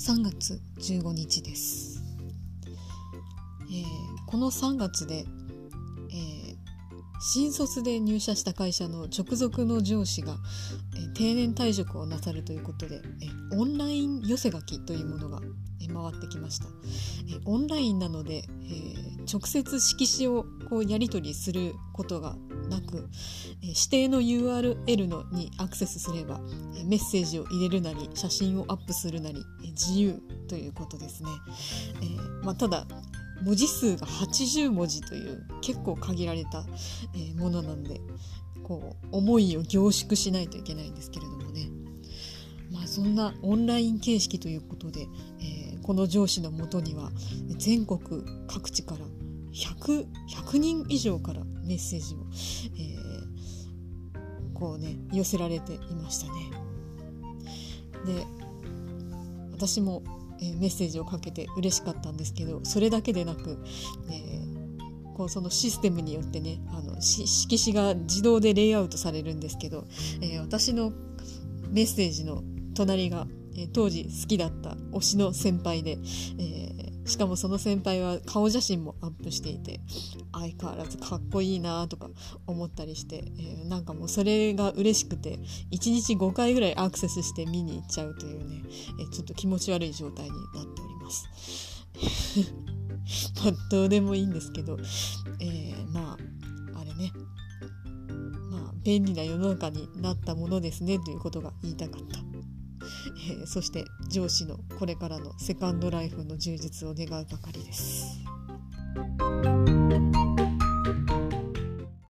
3月15日です、えー、この3月で、えー、新卒で入社した会社の直属の上司が、えー、定年退職をなさるということで、えオンライン寄せ書きというものが、え回ってきました、えオンラインなので、え直接色紙をこうやり取りすることがなく、え指定の URL のにアクセスすれば、えメッセージを入れるなり写真をアップするなり、え自由ということですね、えー、まあ、ただ文字数が80文字という結構限られた、えものなんでこう思いを凝縮しないといけないんですけれどもね。まあそんなオンライン形式ということで、えー、この上司のもとには全国各地から 100, 100人以上からメッセージを、こうね寄せられていましたね。で私も、えー、メッセージをかけて嬉しかったんですけどそれだけでなく、えー、こうそのシステムによってねあの色紙が自動でレイアウトされるんですけど、えー、私のメッセージの隣が、え当時好きだった推しの先輩で、えしかもその先輩は顔写真もアップしていて相変わらずかっこいいなとか思ったりして、えー、なんかもうそれが嬉しくて1日5回ぐらいアクセスして見に行っちゃうというね、えー、ちょっと気持ち悪い状態になっております。まあ、どうでもいいんですけど、えー、まああれねまあ便利な世の中になったものですねということが言いたかった。えー、そして上司のこれからのセカンドライフの充実を願うばかりです。